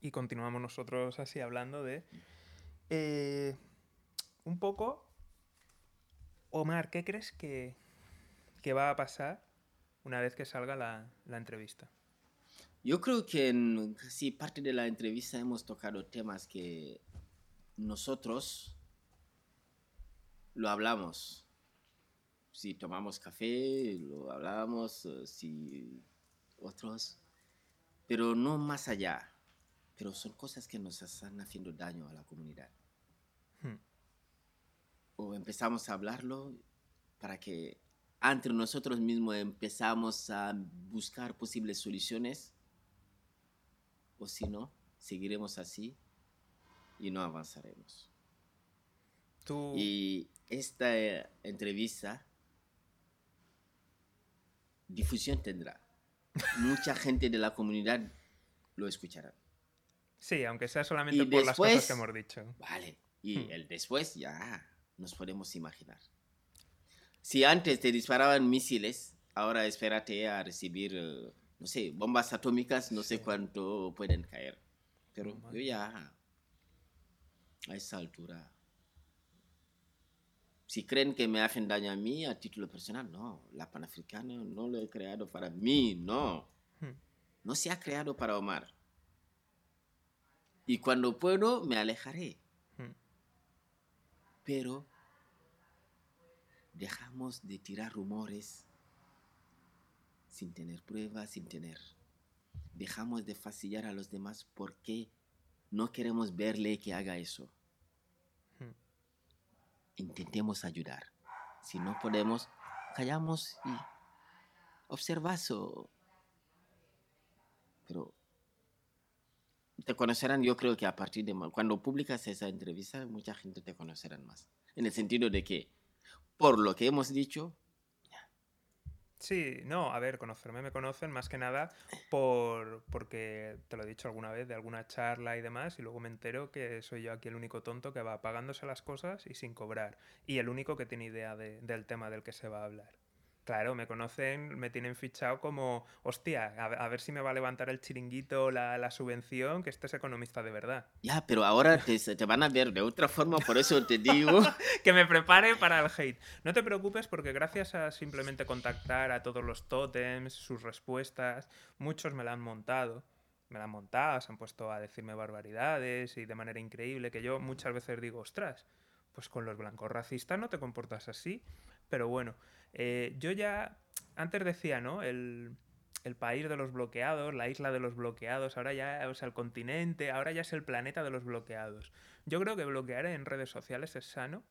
y continuamos nosotros así hablando de eh, un poco, Omar, ¿qué crees que, que, va a pasar una vez que salga la, la entrevista? Yo creo que en casi parte de la entrevista hemos tocado temas que nosotros lo hablamos. Si tomamos café, lo hablamos, eh, si otros, pero no más allá. Pero son cosas que nos están haciendo daño a la comunidad. Hmm. O empezamos a hablarlo para que entre nosotros mismos empezamos a buscar posibles soluciones o si no, seguiremos así y no avanzaremos. Y esta eh, entrevista, difusión tendrá. Mucha gente de la comunidad lo escuchará. Sí, aunque sea solamente por las cosas que hemos dicho. Vale, y hmm. el después ya nos podemos imaginar. Si antes te disparaban misiles, ahora espérate a recibir eh, no sé, bombas atómicas, no sé cuánto pueden caer. Pero yo ya, a esa altura, si creen que me hacen daño a mí a título personal, no, la panafricana no lo he creado para mí, no. Hmm. No se ha creado para Omar. Y cuando puedo, me alejaré. Hmm. Pero dejamos de tirar rumores sin tener pruebas, sin tener. Dejamos de fastidiar a los demás porque no queremos verle que haga eso. Hmm. Intentemos ayudar. Si no podemos, callamos y observamos. Pero te conocerán, yo creo que a partir de cuando publicas esa entrevista, mucha gente te conocerá más. En el sentido de que, por lo que hemos dicho, Sí, no, a ver, conocerme me conocen más que nada por porque te lo he dicho alguna vez de alguna charla y demás y luego me entero que soy yo aquí el único tonto que va pagándose las cosas y sin cobrar y el único que tiene idea del tema del que se va a hablar. Claro, me conocen, me tienen fichado como, hostia, a, ver si me va a levantar el chiringuito, la, la, subvención, que este es economista de verdad. Ya, pero ahora te, te van a ver de otra forma, por eso te digo. que me prepare para el hate. No te preocupes porque gracias a simplemente contactar a todos los tótems, sus respuestas, muchos me la han montado me la han montado, se han puesto a decirme barbaridades y de manera increíble que yo muchas veces digo, ostras, pues con los blancos racistas no te comportas así, pero bueno, eh, yo ya, antes decía, ¿no? El, país de los bloqueados, la isla de los bloqueados, ahora ya, o sea, el continente, ahora ya es el planeta de los bloqueados. Yo creo que bloquear en redes sociales es sano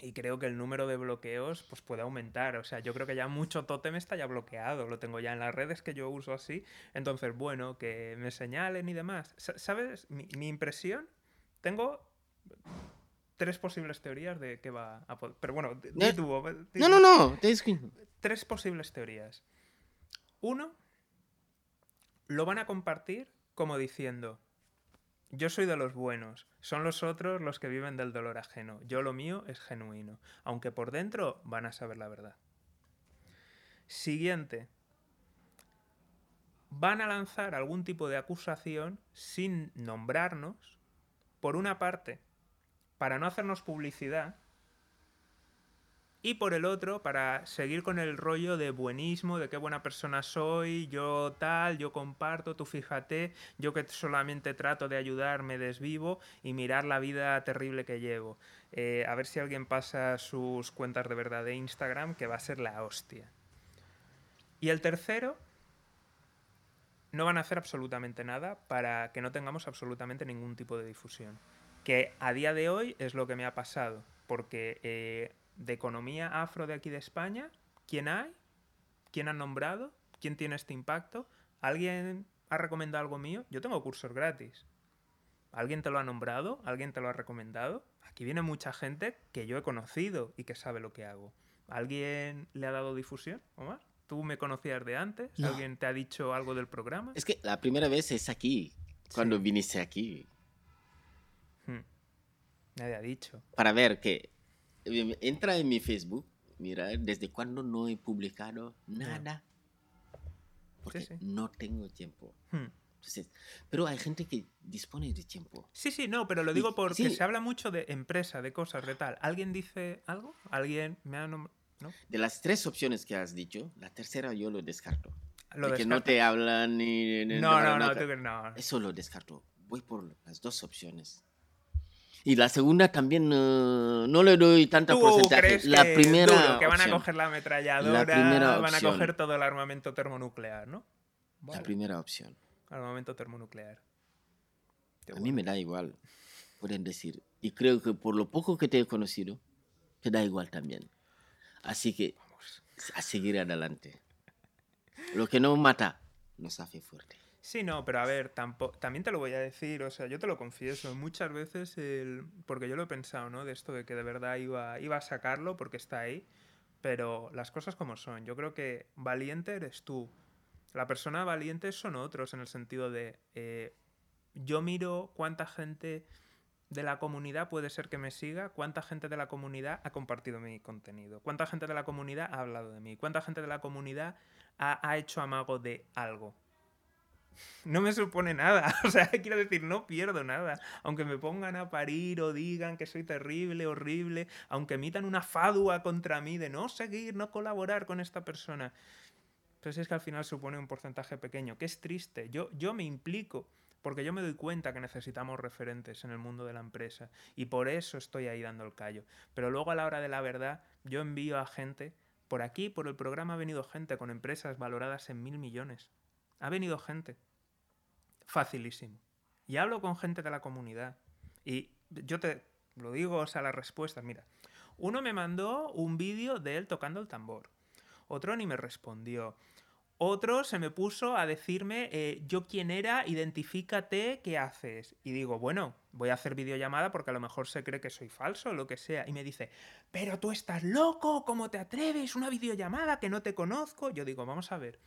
y creo que el número de bloqueos pues puede aumentar. O sea, yo creo que ya mucho tótem está ya bloqueado, lo tengo ya en las redes que yo uso así. Entonces, bueno, que me señalen y demás. ¿Sabes? mi impresión, tengo tres posibles teorías de qué va a poder. Pero bueno, no, no, no. Tres posibles teorías. Uno, lo van a compartir como diciendo: Yo soy de los buenos, son los otros los que viven del dolor ajeno. Yo lo mío es genuino. Aunque por dentro van a saber la verdad. Siguiente. Van a lanzar algún tipo de acusación sin nombrarnos. Por una parte, para no hacernos publicidad. Y por el otro, para seguir con el rollo de buenismo, de qué buena persona soy, yo tal, yo comparto, tú fíjate, yo que solamente trato de ayudar, me desvivo y mirar la vida terrible que llevo. Eh, a ver si alguien pasa sus cuentas de verdad de Instagram, que va a ser la hostia. Y el tercero, no van a hacer absolutamente nada para que no tengamos absolutamente ningún tipo de difusión que a día de hoy es lo que me ha pasado, porque eh, de economía afro de aquí de España, ¿quién hay? ¿Quién ha nombrado? ¿Quién tiene este impacto? ¿Alguien ha recomendado algo mío? Yo tengo cursos gratis. ¿Alguien te lo ha nombrado? ¿Alguien te lo ha recomendado? Aquí viene mucha gente que yo he conocido y que sabe lo que hago. ¿Alguien le ha dado difusión, Omar? ¿Tú me conocías de antes? ¿Alguien te ha dicho algo del programa? Es que la primera vez es aquí, cuando viniste aquí. Nadie ha dicho. Para ver que entra en mi Facebook, mira, desde cuando no he publicado nada. Porque no tengo tiempo. Hmm. Entonces, pero hay gente que dispone de tiempo. Sí, sí, no, pero lo digo porque sí. se habla mucho de empresa, de cosas, de tal. ¿Alguien dice algo? ¿Alguien me ha nombrado? ¿No? De las tres opciones que has dicho, la tercera yo lo descarto. Lo de que no te hablan ni... ni- No, no, no, no. Eso lo descarto. Voy por las dos opciones. Y la segunda también eh, no le doy tanta ¿Tú porcentaje. crees La que, primera duro, que van a coger la ametralladora, primera van a coger todo el armamento termonuclear, ¿no? La Vale, primera opción. Armamento termonuclear. A mí me da igual, pueden decir. Y creo que por lo poco que te he conocido, te da igual también. Así que Vamos. a seguir adelante. Lo que no mata, nos hace fuerte. Sí, no, pero a ver, tampo- también te lo voy a decir, o sea, yo te lo confieso, muchas veces, el, porque yo lo he pensado, ¿no? De esto de que de verdad iba, iba a sacarlo porque está ahí, pero las cosas como son, yo creo que valiente eres tú, la persona valiente son otros en el sentido de, eh, yo miro cuánta gente de la comunidad puede ser que me siga, cuánta gente de la comunidad ha compartido mi contenido, cuánta gente de la comunidad ha hablado de mí, cuánta gente de la comunidad ha, ha hecho amago de algo no me supone nada. O sea, quiero decir, no pierdo nada. Aunque me pongan a parir o digan que soy terrible, horrible, aunque emitan una fadua contra mí de no seguir, no colaborar con esta persona. Pues es que al final supone un porcentaje pequeño, que es triste. Yo, yo me implico porque yo me doy cuenta que necesitamos referentes en el mundo de la empresa y por eso estoy ahí dando el callo. Pero luego a la hora de la verdad, yo envío a gente, por aquí, por el programa ha venido gente con empresas valoradas en mil millones. Ha venido gente facilísimo. Y hablo con gente de la comunidad. Y yo te lo digo, o sea, las respuestas. Mira, uno me mandó un vídeo de él tocando el tambor. Otro ni me respondió. Otro se me puso a decirme eh, yo quién era, identifícate, ¿qué haces? Y digo, bueno, voy a hacer videollamada porque a lo mejor se cree que soy falso o lo que sea. Y me dice, pero tú estás loco, ¿cómo te atreves? Una videollamada que no te conozco. Yo digo, vamos a ver,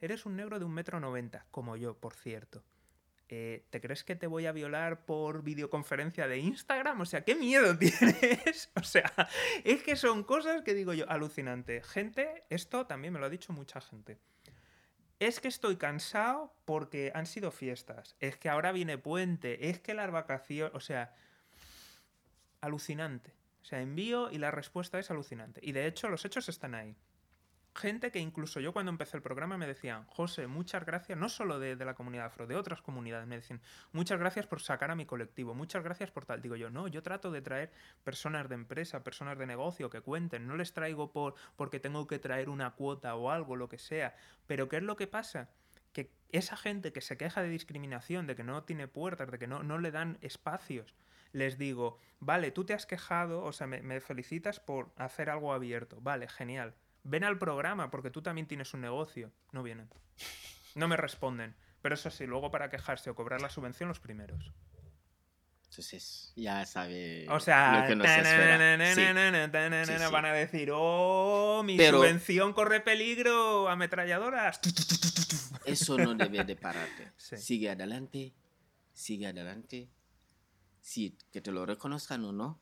eres un negro de un metro noventa, como yo, por cierto. Eh, ¿Te crees que te voy a violar por videoconferencia de Instagram? O sea, ¿qué miedo tienes? O sea, es que son cosas que digo yo, alucinante. Gente, esto también me lo ha dicho mucha gente. Es que estoy cansado porque han sido fiestas. Es que ahora viene puente. Es que las vacaciones. O sea, alucinante. O sea, envío y la respuesta es alucinante. Y de hecho, los hechos están ahí. Gente que incluso yo cuando empecé el programa me decían, José, muchas gracias, no solo de, de la comunidad afro, de otras comunidades, me decían, muchas gracias por sacar a mi colectivo, muchas gracias por tal. Digo yo, no, yo trato de traer personas de empresa, personas de negocio que cuenten, no les traigo por porque tengo que traer una cuota o algo, lo que sea. Pero ¿qué es lo que pasa? Que esa gente que se queja de discriminación, de que no tiene puertas, de que no, no le dan espacios, les digo, vale, tú te has quejado, o sea, me, me felicitas por hacer algo abierto, vale, genial. Ven al programa porque tú también tienes un negocio. No vienen. No me responden. Pero eso sí, luego para quejarse o cobrar la subvención, los primeros. Entonces, ya sabe O sea, lo que nos espera. Van a decir, oh, mi Pero- subvención corre peligro, ametralladoras. Eso no debe de pararte. Sí. Sigue adelante, sigue adelante. Sí, que te lo reconozcan o no,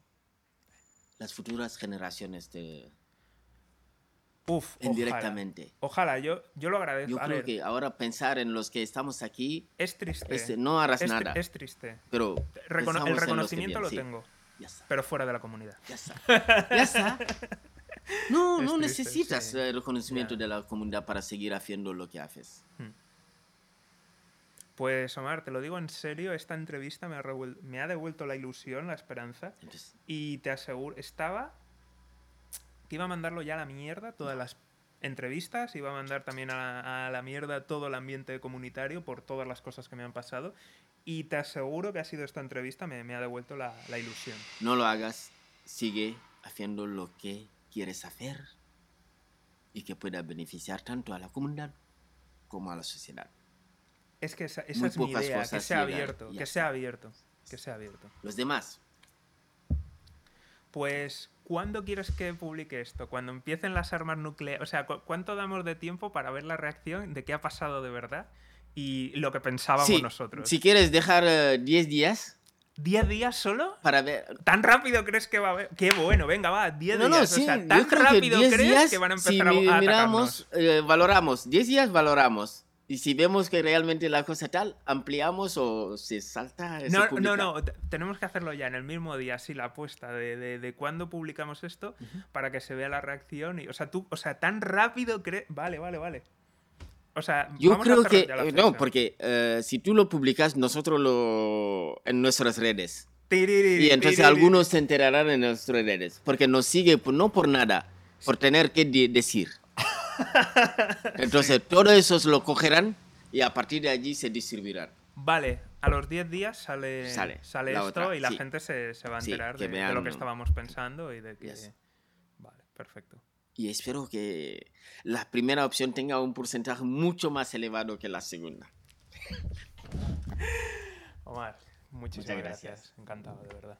las futuras generaciones te Uf, ojalá. indirectamente. Ojalá, yo, yo lo agradezco. Yo A creo ver, que ahora pensar en los que estamos aquí, es triste. este, no harás es, nada, es triste. pero Recono- el reconocimiento lo sí. tengo, Ya está, pero fuera de la comunidad. ya está, ya está. No, Es no triste, necesitas sí. el reconocimiento Ya. de la comunidad para seguir haciendo lo que haces. Pues Omar, te lo digo en serio, esta entrevista me ha, me ha devuelto la ilusión, la esperanza. Entonces, Y te aseguro, estaba que iba a mandarlo ya a la mierda todas las entrevistas, iba a mandar también a la, a la mierda todo el ambiente comunitario por todas las cosas que me han pasado. Y te aseguro que ha sido esta entrevista, me, me ha devuelto la, la ilusión. no lo hagas, sigue haciendo lo que quieres hacer y que pueda beneficiar tanto a la comunidad como a la sociedad. Es que esa, esa es mi idea, que sea abierto, que sea abierto, que sea abierto. Los demás, Pues, ¿cuándo quieres que publique esto? Cuando empiecen las armas nucleares. O sea, ¿cu- ¿cuánto damos de tiempo para ver la reacción de qué ha pasado de verdad y lo que pensábamos sí, nosotros? si quieres dejar eh, 10 días ¿10 días solo? para ver... ¿Tan rápido crees que va a haber? Qué bueno, venga, va, 10 No, días. no, o sí, sea, ¿tan que rápido 10 crees días, que van a si empezar a, a miramos, atacarnos? eh, valoramos, 10 días valoramos. Y si vemos que realmente la cosa tal, ampliamos o se salta. se No, no, publica. no, te- tenemos que hacerlo ya en el mismo día, así la apuesta de, de, de cuándo publicamos esto para que se vea la reacción. Y, o sea, tú, o sea, tan rápido crees. Vale, vale, vale. O sea, Yo vamos a creo hacerlo que. ya la eh, No, porque eh, si tú lo publicas, nosotros lo. en nuestras redes. Tiriri, Y entonces tiriri. algunos se enterarán en nuestras redes. Porque nos sigue por- no por nada, por tener que de- decir. Entonces, todo eso lo cogerán y a partir de allí se distribuirán. Vale, a los 10 días sale, Sale, sale esto otra, y la sí. gente se, se va a Sí, enterar que de, de lo que estábamos pensando y de que. Yes. Vale, perfecto. Y espero que la primera opción tenga un porcentaje mucho más elevado que la segunda. Omar, muchísimas Muchas gracias. gracias. Encantado, de verdad.